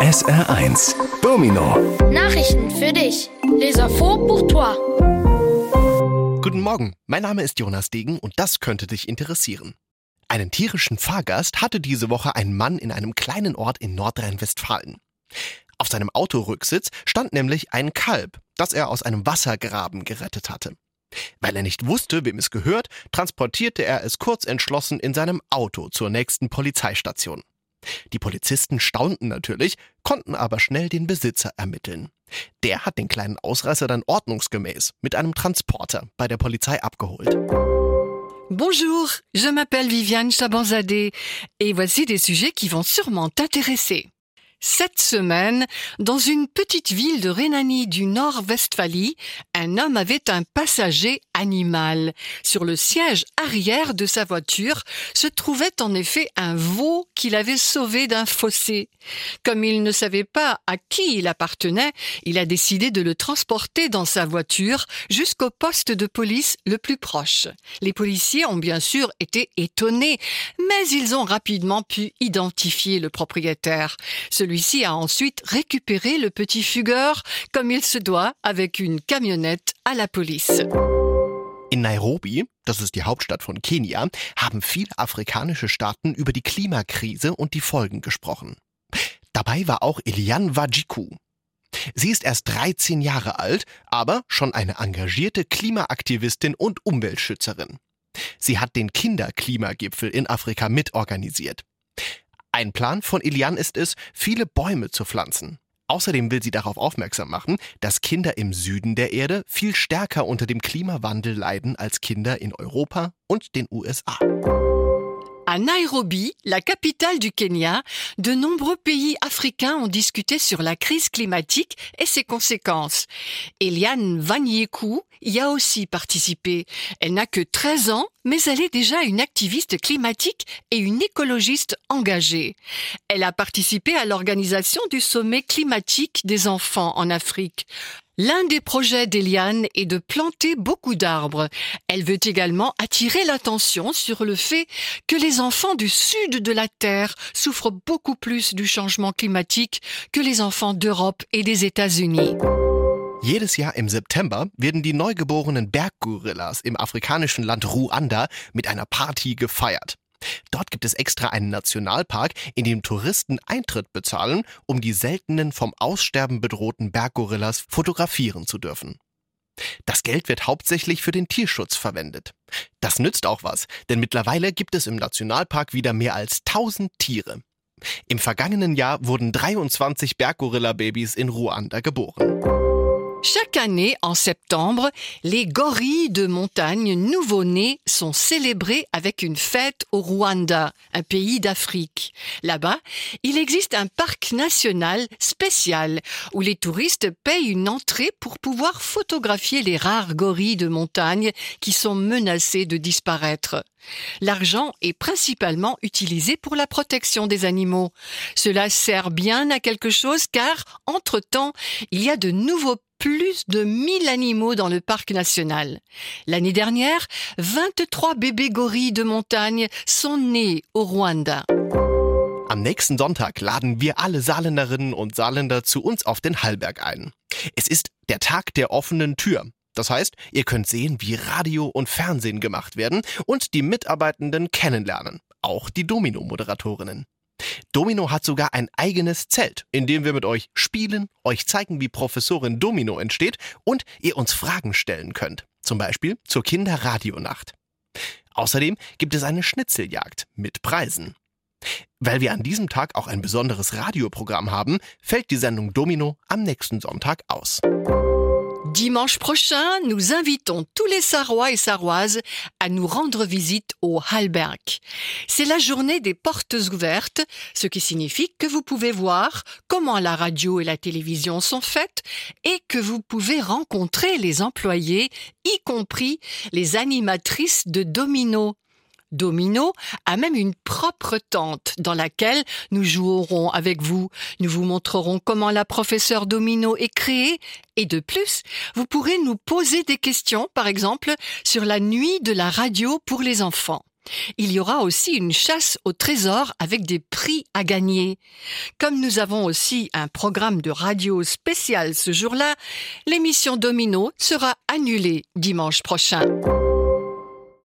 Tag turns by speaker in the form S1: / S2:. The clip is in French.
S1: SR1 Domino
S2: Nachrichten für dich. Les infos pour toi.
S3: Guten Morgen, mein Name ist Jonas Degen und das könnte dich interessieren. Einen tierischen Fahrgast hatte diese Woche ein Mann in einem kleinen Ort in Nordrhein-Westfalen. Auf seinem Autorücksitz stand nämlich ein Kalb, das er aus einem Wassergraben gerettet hatte. Weil er nicht wusste, wem es gehört, transportierte er es kurz entschlossen in seinem Auto zur nächsten Polizeistation. Die Polizisten staunten natürlich, konnten aber schnell den Besitzer ermitteln. Der hat den kleinen Ausreißer dann ordnungsgemäß mit einem Transporter bei der Polizei abgeholt.
S4: Bonjour, je m'appelle Viviane Chabanzadeh et voici des sujets qui vont sûrement t'intéresser. Cette semaine, dans une petite ville de Rhénanie du Nord-Westphalie, un homme avait un passager animal. Sur le siège arrière de sa voiture se trouvait en effet un veau qu'il avait sauvé d'un fossé. Comme il ne savait pas à qui il appartenait, il a décidé de le transporter dans sa voiture jusqu'au poste de police le plus proche. Les policiers ont bien sûr été étonnés, mais ils ont rapidement pu identifier le propriétaire. Celui-ci a ensuite récupéré le petit fugueur comme il se doit avec une camionnette à la police.
S3: In Nairobi, das ist die Hauptstadt von Kenia, haben viele afrikanische Staaten über die Klimakrise und die Folgen gesprochen. Dabei war auch Eliane Wajiku. Sie ist erst 13 Jahre alt, aber schon eine engagierte Klimaaktivistin und Umweltschützerin. Sie hat den Kinderklimagipfel in Afrika mitorganisiert. Ein Plan von Eliane ist es, viele Bäume zu pflanzen. Außerdem will sie darauf aufmerksam machen, dass Kinder im Süden der Erde viel stärker unter dem Klimawandel leiden als Kinder in Europa und den USA.
S4: À Nairobi, la capitale du Kenya, de nombreux pays africains ont discuté sur la crise climatique et ses conséquences. Eliane Vanyekou y a aussi participé. Elle n'a que 13 ans, mais elle est déjà une activiste climatique et une écologiste engagée. Elle a participé à l'organisation du sommet climatique des enfants en Afrique. L'un des projets d'Eliane est de planter beaucoup d'arbres. Elle veut également attirer l'attention sur le fait que les enfants du sud de la Terre souffrent beaucoup plus du changement climatique que les enfants d'Europe et des États-Unis.
S3: Jedes Jahr im September werden die neugeborenen Berggorillas im afrikanischen Land Ruanda mit einer Party gefeiert. Dort gibt es extra einen Nationalpark, in dem Touristen Eintritt bezahlen, um die seltenen vom Aussterben bedrohten Berggorillas fotografieren zu dürfen. Das Geld wird hauptsächlich für den Tierschutz verwendet. Das nützt auch was, denn mittlerweile gibt es im Nationalpark wieder mehr als 1000 Tiere. Im vergangenen Jahr wurden 23 Berggorilla-Babys in Ruanda geboren.
S4: Chaque année, en septembre, les gorilles de montagne nouveau-nés sont célébrés avec une fête au Rwanda, un pays d'Afrique. Là-bas, il existe un parc national spécial où les touristes payent une entrée pour pouvoir photographier les rares gorilles de montagne qui sont menacés de disparaître. L'argent est principalement utilisé pour la protection des animaux. Cela sert bien à quelque chose car, entre-temps, il y a de nouveaux plus de 1000 animaux dans le parc national. L'année dernière, 23 bébés gorilles de montagne sont nés au Rwanda.
S3: Am nächsten Sonntag laden wir alle Saarländerinnen und Saarländer zu uns auf den Hallberg ein. Es ist der Tag der offenen Tür. Das heißt, ihr könnt sehen, wie Radio und Fernsehen gemacht werden und die Mitarbeitenden kennenlernen, auch die Domino-Moderatorinnen. Domino hat sogar ein eigenes Zelt, in dem wir mit euch spielen, euch zeigen, wie Professorin Domino entsteht und ihr uns Fragen stellen könnt. Zum Beispiel zur Kinderradionacht. Außerdem gibt es eine Schnitzeljagd mit Preisen. Weil wir an diesem Tag auch ein besonderes Radioprogramm haben, fällt die Sendung Domino am nächsten Sonntag aus.
S4: Dimanche prochain, nous invitons tous les Sarrois et Sarroises à nous rendre visite au Hallberg. C'est la journée des portes ouvertes, ce qui signifie que vous pouvez voir comment la radio et la télévision sont faites et que vous pouvez rencontrer les employés, y compris les animatrices de Domino. Domino a même une propre tente dans laquelle nous jouerons avec vous. Nous vous montrerons comment la professeure Domino est créée et de plus, vous pourrez nous poser des questions, par exemple, sur la nuit de la radio pour les enfants. Il y aura aussi une chasse au trésor avec des prix à gagner. Comme nous avons aussi un programme de radio spécial ce jour-là, l'émission Domino sera annulée dimanche prochain.